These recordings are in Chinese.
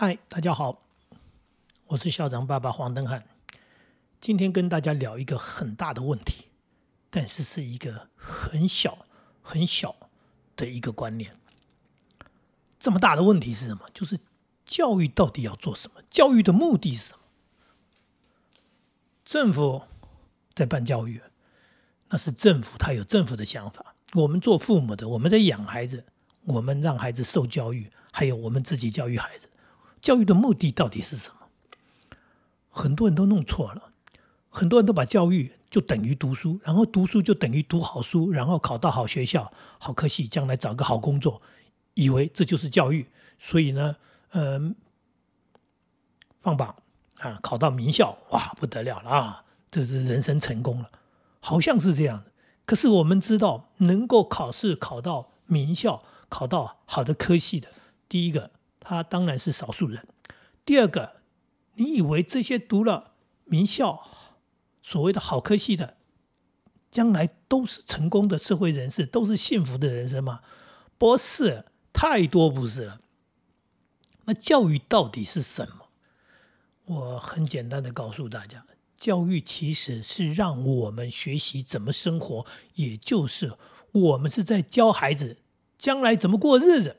嗨，大家好，我是校长爸爸黄登汉。今天跟大家聊一个很大的问题，但是是一个很小很小的一个观念。这么大的问题是什么？就是教育到底要做什么？教育的目的是什么？政府在办教育，那是政府他有政府的想法。我们做父母的，我们在养孩子，我们让孩子受教育，还有我们自己教育孩子。教育的目的到底是什么？很多人都弄错了，很多人都把教育就等于读书，然后读书就等于读好书，然后考到好学校、好科系，将来找个好工作，以为这就是教育。所以呢，嗯，放榜啊，考到名校，哇，不得了了啊，这是人生成功了，好像是这样。可是我们知道，能够考试考到名校、考到好的科系的，第一个。他当然是少数人。第二个，你以为这些读了名校、所谓的好科系的，将来都是成功的社会人士，都是幸福的人生吗？不是，太多不是了。那教育到底是什么？我很简单的告诉大家，教育其实是让我们学习怎么生活，也就是我们是在教孩子将来怎么过日子。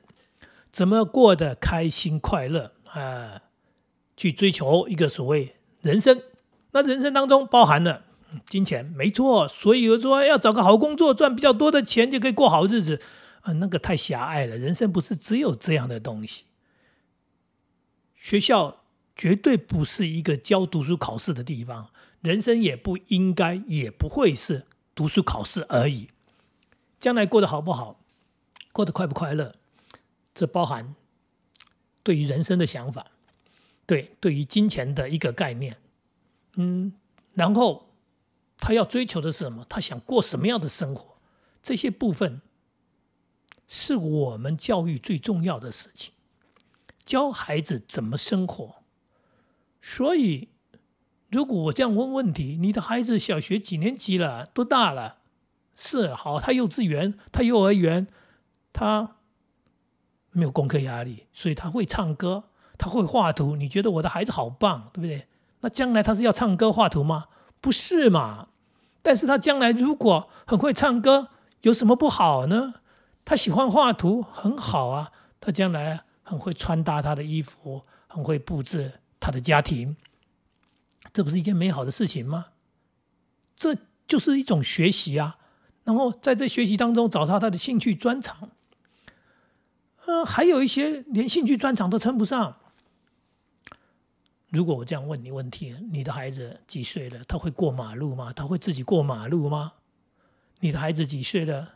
怎么过得开心快乐啊？去追求一个所谓人生，那人生当中包含了金钱，没错。所以说要找个好工作，赚比较多的钱就可以过好日子啊，那个太狭隘了。人生不是只有这样的东西。学校绝对不是一个教读书考试的地方，人生也不应该也不会是读书考试而已。将来过得好不好，过得快不快乐？这包含对于人生的想法，对对于金钱的一个概念，嗯，然后他要追求的是什么？他想过什么样的生活？这些部分是我们教育最重要的事情，教孩子怎么生活。所以，如果我这样问问题，你的孩子小学几年级了？多大了？是好，他幼稚园，他幼儿园，他。没有功课压力，所以他会唱歌，他会画图。你觉得我的孩子好棒，对不对？那将来他是要唱歌画图吗？不是嘛？但是他将来如果很会唱歌，有什么不好呢？他喜欢画图，很好啊。他将来很会穿搭他的衣服，很会布置他的家庭，这不是一件美好的事情吗？这就是一种学习啊。然后在这学习当中找到他的兴趣专长。呃，还有一些连兴趣专长都称不上。如果我这样问你问题，你的孩子几岁了？他会过马路吗？他会自己过马路吗？你的孩子几岁了？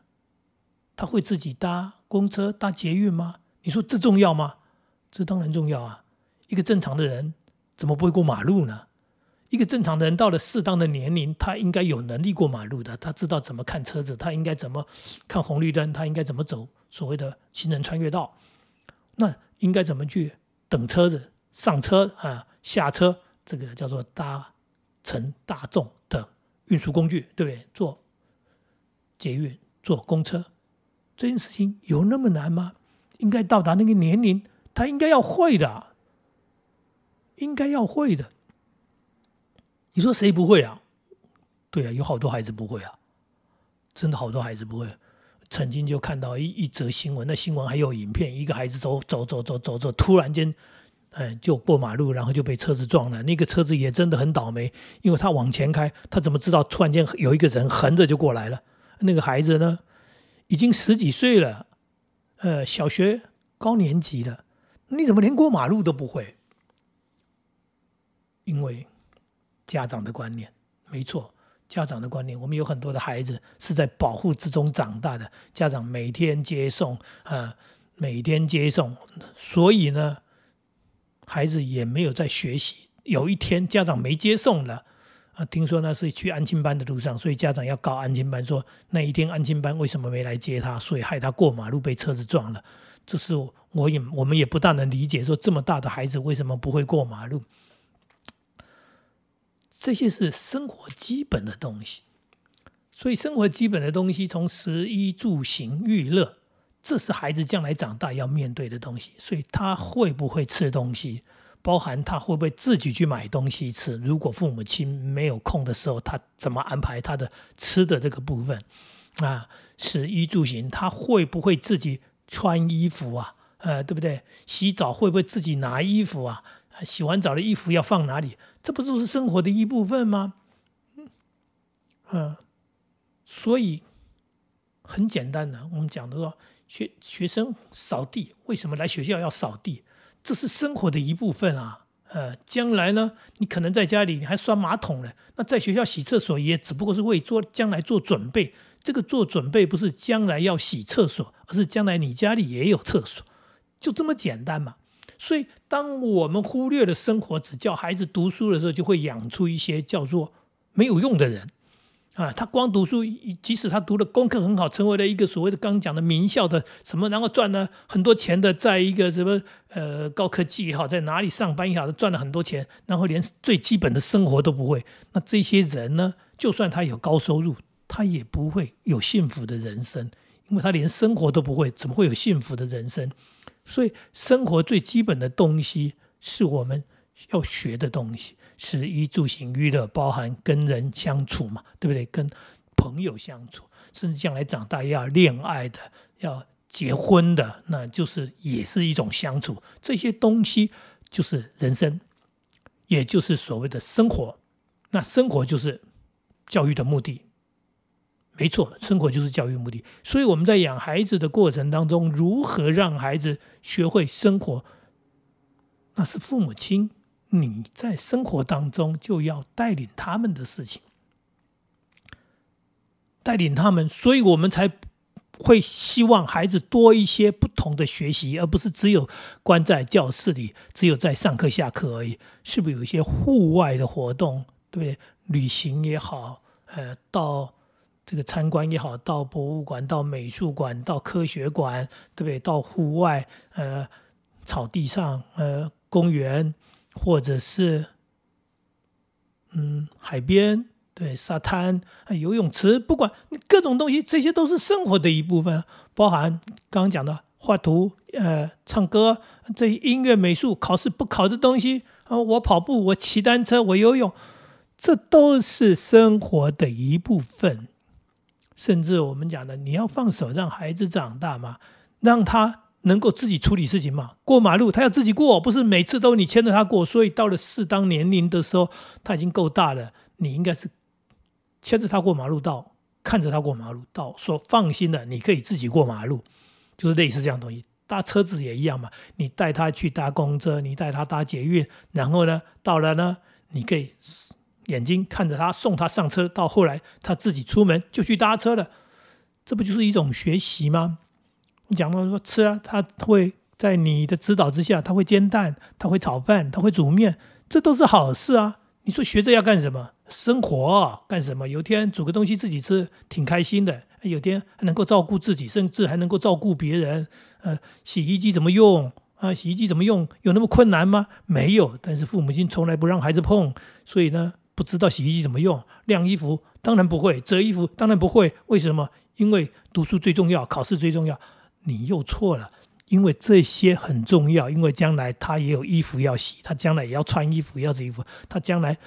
他会自己搭公车、搭捷运吗？你说这重要吗？这当然重要啊！一个正常的人怎么不会过马路呢？一个正常的人到了适当的年龄，他应该有能力过马路的。他知道怎么看车子，他应该怎么看红绿灯，他应该怎么走。所谓的行人穿越道，那应该怎么去等车子上车啊下车？这个叫做搭乘大众的运输工具，对不对？坐捷运、坐公车，这件事情有那么难吗？应该到达那个年龄，他应该要会的，应该要会的。你说谁不会啊？对啊，有好多孩子不会啊，真的好多孩子不会。曾经就看到一一则新闻，那新闻还有影片，一个孩子走走走走走走，突然间，哎，就过马路，然后就被车子撞了。那个车子也真的很倒霉，因为他往前开，他怎么知道突然间有一个人横着就过来了？那个孩子呢，已经十几岁了，呃，小学高年级了，你怎么连过马路都不会？因为家长的观念，没错。家长的观念，我们有很多的孩子是在保护之中长大的，家长每天接送啊，每天接送，所以呢，孩子也没有在学习。有一天家长没接送了啊，听说那是去安亲班的路上，所以家长要告安亲班，说那一天安亲班为什么没来接他，所以害他过马路被车子撞了。这是我也我们也不大能理解，说这么大的孩子为什么不会过马路。这些是生活基本的东西，所以生活基本的东西，从食衣住行娱乐这是孩子将来长大要面对的东西。所以他会不会吃东西，包含他会不会自己去买东西吃。如果父母亲没有空的时候，他怎么安排他的吃的这个部分啊？食衣住行，他会不会自己穿衣服啊？呃，对不对？洗澡会不会自己拿衣服啊？洗完澡的衣服要放哪里？这不都是生活的一部分吗？嗯，所以很简单的，我们讲的说，学学生扫地，为什么来学校要扫地？这是生活的一部分啊。呃，将来呢，你可能在家里你还刷马桶呢，那在学校洗厕所也只不过是为做将来做准备。这个做准备不是将来要洗厕所，而是将来你家里也有厕所。就这么简单嘛？所以，当我们忽略了生活，只叫孩子读书的时候，就会养出一些叫做没有用的人啊！他光读书，即使他读的功课很好，成为了一个所谓的刚讲的名校的什么，然后赚了很多钱的，在一个什么呃高科技也好，在哪里上班也好，赚了很多钱，然后连最基本的生活都不会。那这些人呢，就算他有高收入，他也不会有幸福的人生，因为他连生活都不会，怎么会有幸福的人生？所以，生活最基本的东西是我们要学的东西，食衣住行娱乐，包含跟人相处嘛，对不对？跟朋友相处，甚至将来长大要恋爱的，要结婚的，那就是也是一种相处。这些东西就是人生，也就是所谓的生活。那生活就是教育的目的。没错，生活就是教育目的。所以我们在养孩子的过程当中，如何让孩子学会生活，那是父母亲你在生活当中就要带领他们的事情，带领他们，所以我们才会希望孩子多一些不同的学习，而不是只有关在教室里，只有在上课下课而已。是不是有一些户外的活动，对不对？旅行也好，呃，到。这个参观也好，到博物馆、到美术馆、到科学馆，对不对？到户外，呃，草地上，呃，公园，或者是，嗯，海边，对，沙滩、游泳池，不管各种东西，这些都是生活的一部分，包含刚刚讲的画图、呃，唱歌，这音乐、美术，考试不考的东西啊，我跑步，我骑单车，我游泳，这都是生活的一部分。甚至我们讲的，你要放手让孩子长大嘛，让他能够自己处理事情嘛。过马路他要自己过，不是每次都你牵着他过。所以到了适当年龄的时候，他已经够大了，你应该是牵着他过马路道，看着他过马路道，说放心的，你可以自己过马路，就是类似这样东西。搭车子也一样嘛，你带他去搭公车，你带他搭捷运，然后呢，到了呢，你可以。眼睛看着他送他上车，到后来他自己出门就去搭车了，这不就是一种学习吗？你讲到说吃啊，他会在你的指导之下，他会煎蛋，他会炒饭，他会煮面，这都是好事啊。你说学这要干什么？生活干什么？有天煮个东西自己吃，挺开心的。有天还能够照顾自己，甚至还能够照顾别人。呃，洗衣机怎么用啊？洗衣机怎么用？有那么困难吗？没有。但是父母亲从来不让孩子碰，所以呢。不知道洗衣机怎么用，晾衣服当然不会，折衣服当然不会。为什么？因为读书最重要，考试最重要。你又错了，因为这些很重要，因为将来他也有衣服要洗，他将来也要穿衣服，要折衣服，他将来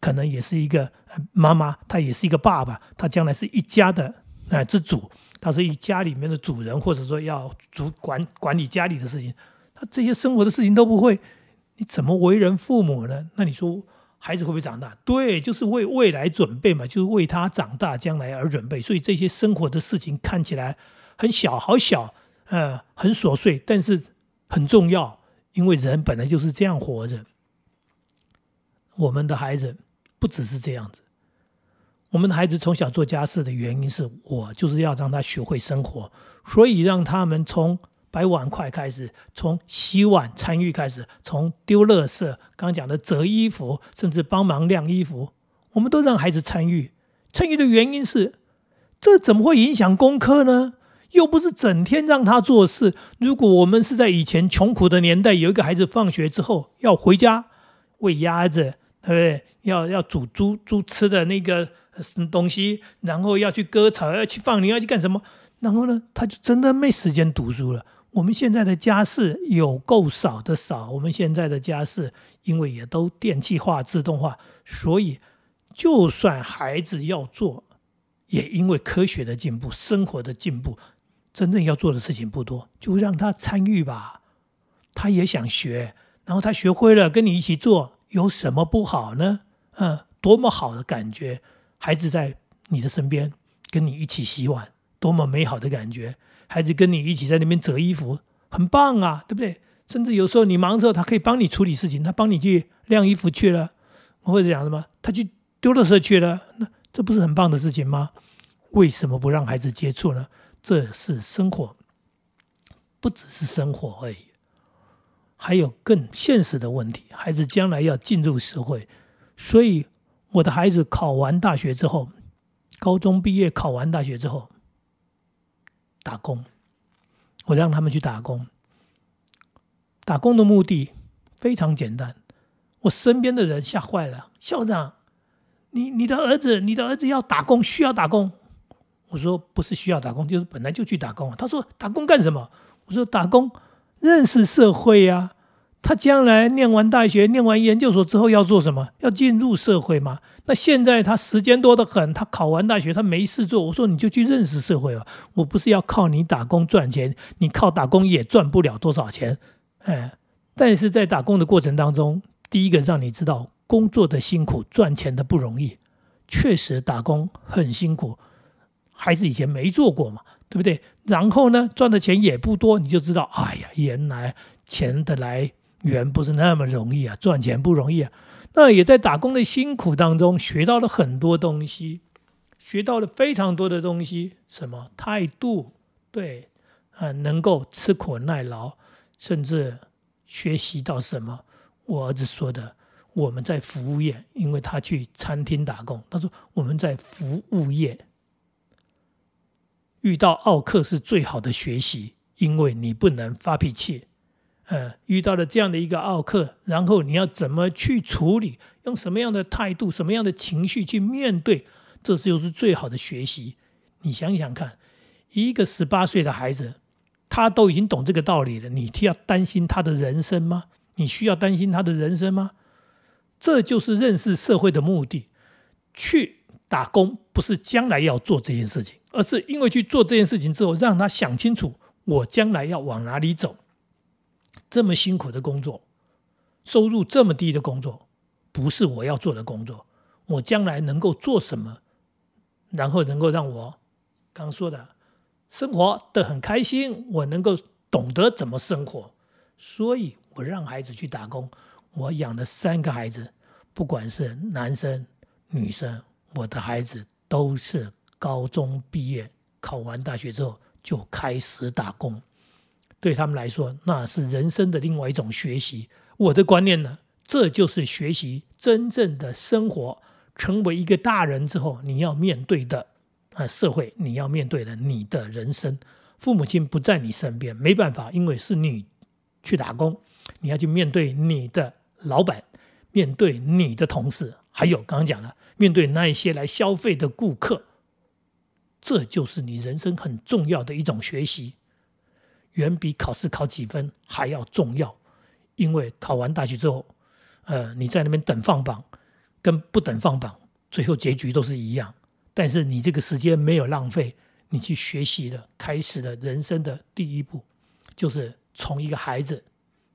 可能也是一个妈妈，他也是一个爸爸，他将来是一家的啊之主，他是一家里面的主人，或者说要主管管理家里的事情，他这些生活的事情都不会，你怎么为人父母呢？那你说？孩子会不会长大？对，就是为未来准备嘛，就是为他长大将来而准备。所以这些生活的事情看起来很小，好小，呃，很琐碎，但是很重要，因为人本来就是这样活着。我们的孩子不只是这样子，我们的孩子从小做家事的原因是我就是要让他学会生活，所以让他们从。摆碗筷开始，从洗碗参与开始，从丢垃圾，刚讲的折衣服，甚至帮忙晾衣服，我们都让孩子参与。参与的原因是，这怎么会影响功课呢？又不是整天让他做事。如果我们是在以前穷苦的年代，有一个孩子放学之后要回家喂鸭子，对不对？要要煮猪猪吃的那个东西，然后要去割草，要去放牛，要去干什么？然后呢，他就真的没时间读书了。我们现在的家事有够少的少，我们现在的家事因为也都电气化、自动化，所以就算孩子要做，也因为科学的进步、生活的进步，真正要做的事情不多，就让他参与吧。他也想学，然后他学会了，跟你一起做，有什么不好呢？嗯，多么好的感觉！孩子在你的身边，跟你一起洗碗，多么美好的感觉！孩子跟你一起在那边折衣服，很棒啊，对不对？甚至有时候你忙的时候，他可以帮你处理事情，他帮你去晾衣服去了，或者讲什么，他去丢垃圾去了，那这不是很棒的事情吗？为什么不让孩子接触呢？这是生活，不只是生活而已。还有更现实的问题，孩子将来要进入社会，所以我的孩子考完大学之后，高中毕业考完大学之后，打工，我让他们去打工。打工的目的非常简单，我身边的人吓坏了，校长，你你的儿子，你的儿子要打工，需要打工。我说不是需要打工，就是本来就去打工。他说打工干什么？我说打工。认识社会呀，他将来念完大学、念完研究所之后要做什么？要进入社会吗？那现在他时间多得很，他考完大学他没事做。我说你就去认识社会吧，我不是要靠你打工赚钱，你靠打工也赚不了多少钱。哎，但是在打工的过程当中，第一个让你知道工作的辛苦，赚钱的不容易。确实打工很辛苦，还是以前没做过嘛。对不对？然后呢，赚的钱也不多，你就知道，哎呀，原来钱的来源不是那么容易啊，赚钱不容易啊。那也在打工的辛苦当中学到了很多东西，学到了非常多的东西，什么态度？对，啊，能够吃苦耐劳，甚至学习到什么？我儿子说的，我们在服务业，因为他去餐厅打工，他说我们在服务业。遇到奥克是最好的学习，因为你不能发脾气。呃，遇到了这样的一个奥克，然后你要怎么去处理？用什么样的态度、什么样的情绪去面对？这就是最好的学习。你想想看，一个十八岁的孩子，他都已经懂这个道理了，你要担心他的人生吗？你需要担心他的人生吗？这就是认识社会的目的。去打工不是将来要做这件事情。而是因为去做这件事情之后，让他想清楚我将来要往哪里走。这么辛苦的工作，收入这么低的工作，不是我要做的工作。我将来能够做什么，然后能够让我刚说的生活的很开心，我能够懂得怎么生活。所以我让孩子去打工。我养了三个孩子，不管是男生女生，我的孩子都是。高中毕业，考完大学之后就开始打工，对他们来说那是人生的另外一种学习。我的观念呢，这就是学习真正的生活。成为一个大人之后，你要面对的啊社会，你要面对的你的人生。父母亲不在你身边，没办法，因为是你去打工，你要去面对你的老板，面对你的同事，还有刚刚讲了，面对那一些来消费的顾客。这就是你人生很重要的一种学习，远比考试考几分还要重要。因为考完大学之后，呃，你在那边等放榜，跟不等放榜，最后结局都是一样。但是你这个时间没有浪费，你去学习了，开始了人生的第一步，就是从一个孩子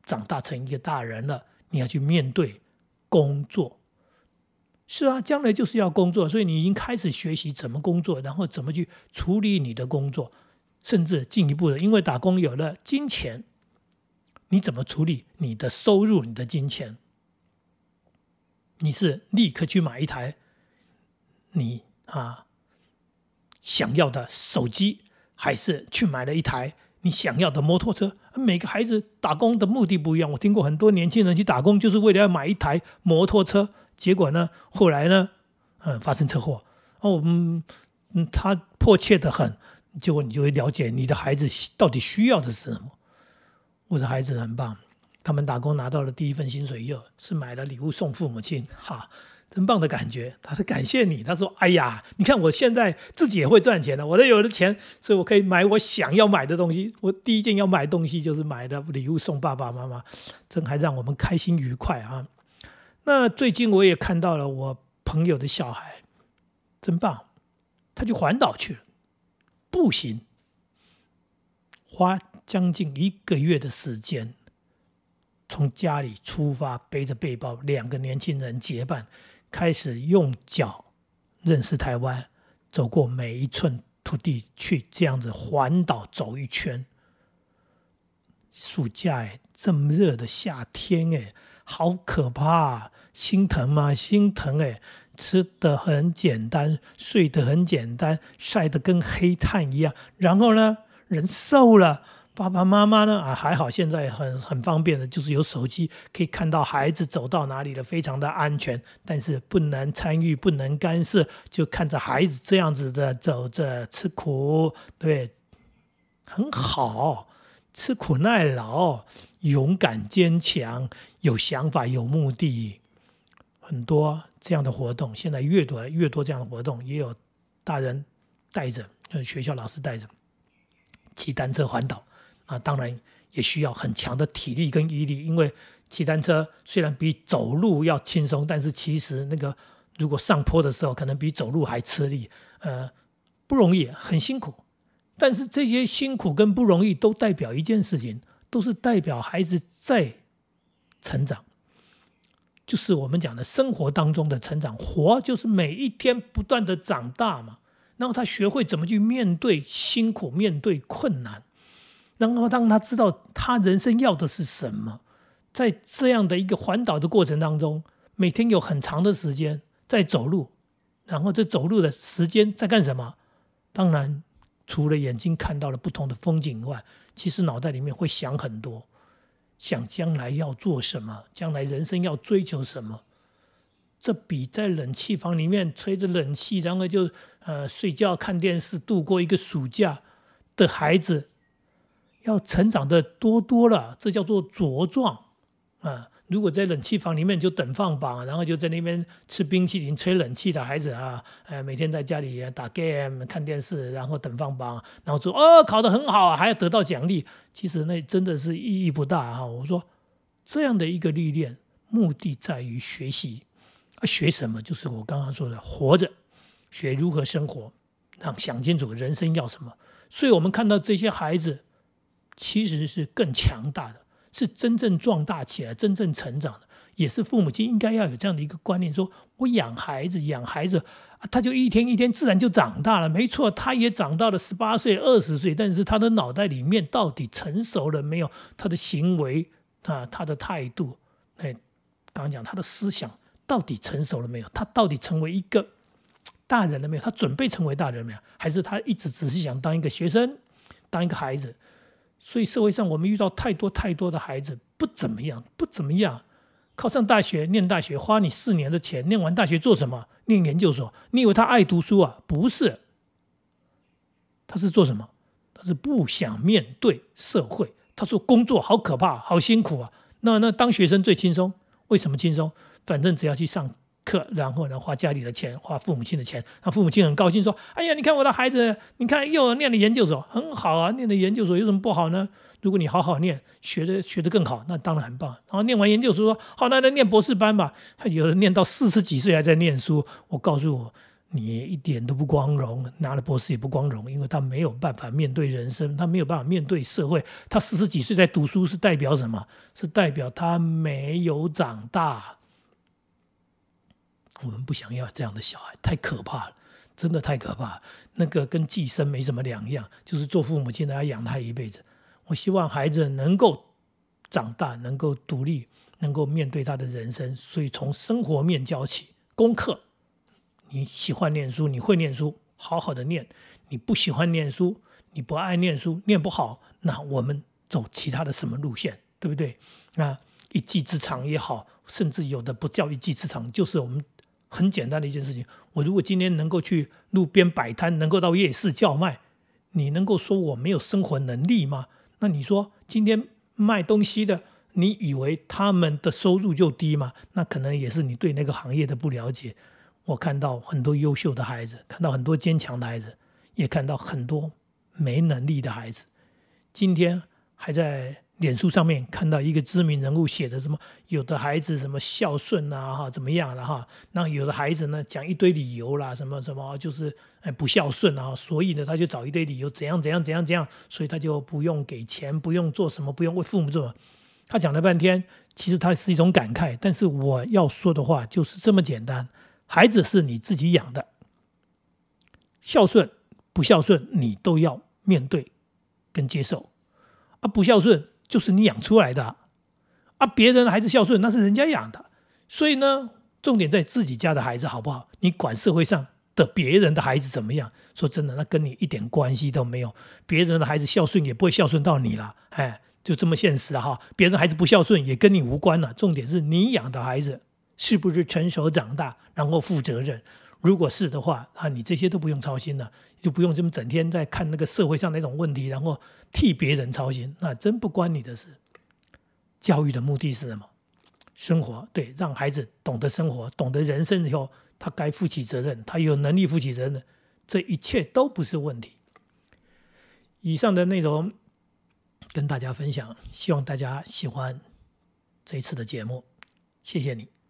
长大成一个大人了，你要去面对工作。是啊，将来就是要工作，所以你已经开始学习怎么工作，然后怎么去处理你的工作，甚至进一步的，因为打工有了金钱，你怎么处理你的收入、你的金钱？你是立刻去买一台你啊想要的手机，还是去买了一台你想要的摩托车？每个孩子打工的目的不一样，我听过很多年轻人去打工，就是为了要买一台摩托车。结果呢？后来呢？嗯，发生车祸。哦，嗯嗯，他迫切的很。结果你就会了解你的孩子到底需要的是什么。我的孩子很棒，他们打工拿到了第一份薪水又，是买了礼物送父母亲。哈，真棒的感觉。他说感谢你，他说哎呀，你。看我现在自己也会赚钱了，我都有了钱，所以我可以买我想要买的东西。我第一件要买东西就是买的礼物送爸爸妈妈，真还让我们开心愉快啊。那最近我也看到了我朋友的小孩，真棒，他去环岛去了，步行，花将近一个月的时间。从家里出发，背着背包，两个年轻人结伴，开始用脚认识台湾，走过每一寸土地，去这样子环岛走一圈。暑假哎，这么热的夏天哎，好可怕，心疼吗？心疼哎，吃的很简单，睡得很简单，晒得跟黑炭一样，然后呢，人瘦了。爸爸妈妈呢？啊，还好，现在很很方便的，就是有手机可以看到孩子走到哪里了，非常的安全。但是不能参与，不能干涉，就看着孩子这样子的走着吃苦，对，很好，吃苦耐劳，勇敢坚强，有想法，有目的，很多这样的活动。现在越多越多这样的活动，也有大人带着，就是学校老师带着骑单车环岛。啊，当然也需要很强的体力跟毅力，因为骑单车虽然比走路要轻松，但是其实那个如果上坡的时候，可能比走路还吃力，呃，不容易，很辛苦。但是这些辛苦跟不容易，都代表一件事情，都是代表孩子在成长，就是我们讲的生活当中的成长。活就是每一天不断的长大嘛，然后他学会怎么去面对辛苦，面对困难。然后让他知道他人生要的是什么，在这样的一个环岛的过程当中，每天有很长的时间在走路，然后这走路的时间在干什么？当然，除了眼睛看到了不同的风景外，其实脑袋里面会想很多，想将来要做什么，将来人生要追求什么。这比在冷气房里面吹着冷气，然后就呃睡觉看电视度过一个暑假的孩子。要成长的多多了，这叫做茁壮啊！如果在冷气房里面就等放榜，然后就在那边吃冰淇淋、吹冷气的孩子啊，呃，每天在家里打 game、看电视，然后等放榜，然后说哦考得很好，还要得到奖励，其实那真的是意义不大啊！我说这样的一个历练，目的在于学习，啊，学什么？就是我刚刚说的，活着，学如何生活，让想清楚人生要什么。所以我们看到这些孩子。其实是更强大的，是真正壮大起来、真正成长的，也是父母亲应该要有这样的一个观念：，说我养孩子，养孩子，他就一天一天自然就长大了。没错，他也长到了十八岁、二十岁，但是他的脑袋里面到底成熟了没有？他的行为啊，他的态度，哎，刚刚讲他的思想到底成熟了没有？他到底成为一个大人了没有？他准备成为大人没有？还是他一直只是想当一个学生，当一个孩子？所以社会上我们遇到太多太多的孩子不怎么样，不怎么样，考上大学念大学花你四年的钱，念完大学做什么？念研究所？你以为他爱读书啊？不是，他是做什么？他是不想面对社会。他说工作好可怕，好辛苦啊。那那当学生最轻松，为什么轻松？反正只要去上。课，然后呢，花家里的钱，花父母亲的钱，那父母亲很高兴，说：“哎呀，你看我的孩子，你看又念了研究所，很好啊，念了研究所有什么不好呢？如果你好好念，学的学的更好，那当然很棒。然后念完研究所，说好，那来念博士班吧。有人念到四十几岁还在念书，我告诉我，你一点都不光荣，拿了博士也不光荣，因为他没有办法面对人生，他没有办法面对社会。他四十几岁在读书是代表什么？是代表他没有长大。”我们不想要这样的小孩，太可怕了，真的太可怕。那个跟寄生没什么两样，就是做父母亲的要养他一辈子。我希望孩子能够长大，能够独立，能够面对他的人生。所以从生活面教起，功课，你喜欢念书，你会念书，好好的念；你不喜欢念书，你不爱念书，念不好，那我们走其他的什么路线，对不对？那一技之长也好，甚至有的不叫一技之长，就是我们。很简单的一件事情，我如果今天能够去路边摆摊，能够到夜市叫卖，你能够说我没有生活能力吗？那你说今天卖东西的，你以为他们的收入就低吗？那可能也是你对那个行业的不了解。我看到很多优秀的孩子，看到很多坚强的孩子，也看到很多没能力的孩子。今天还在脸书上面看到一个知名人物写的什么，有的孩子什么孝顺啊，哈，怎么样了哈？那有的孩子呢讲一堆理由啦，什么什么就是哎不孝顺啊，所以呢他就找一堆理由怎样怎样怎样怎样，所以他就不用给钱，不用做什么，不用为父母做。他讲了半天，其实他是一种感慨。但是我要说的话就是这么简单。孩子是你自己养的，孝顺不孝顺你都要面对跟接受，啊，不孝顺就是你养出来的，啊，别人的孩子孝顺那是人家养的，所以呢，重点在自己家的孩子好不好？你管社会上的别人的孩子怎么样？说真的，那跟你一点关系都没有，别人的孩子孝顺也不会孝顺到你了，哎，就这么现实啊哈，别人孩子不孝顺也跟你无关了，重点是你养的孩子。是不是成熟长大，然后负责任？如果是的话，啊，你这些都不用操心了，就不用这么整天在看那个社会上那种问题，然后替别人操心，那真不关你的事。教育的目的是什么？生活，对，让孩子懂得生活，懂得人生以后，他该负起责任，他有能力负起责任，这一切都不是问题。以上的内容跟大家分享，希望大家喜欢这一次的节目，谢谢你。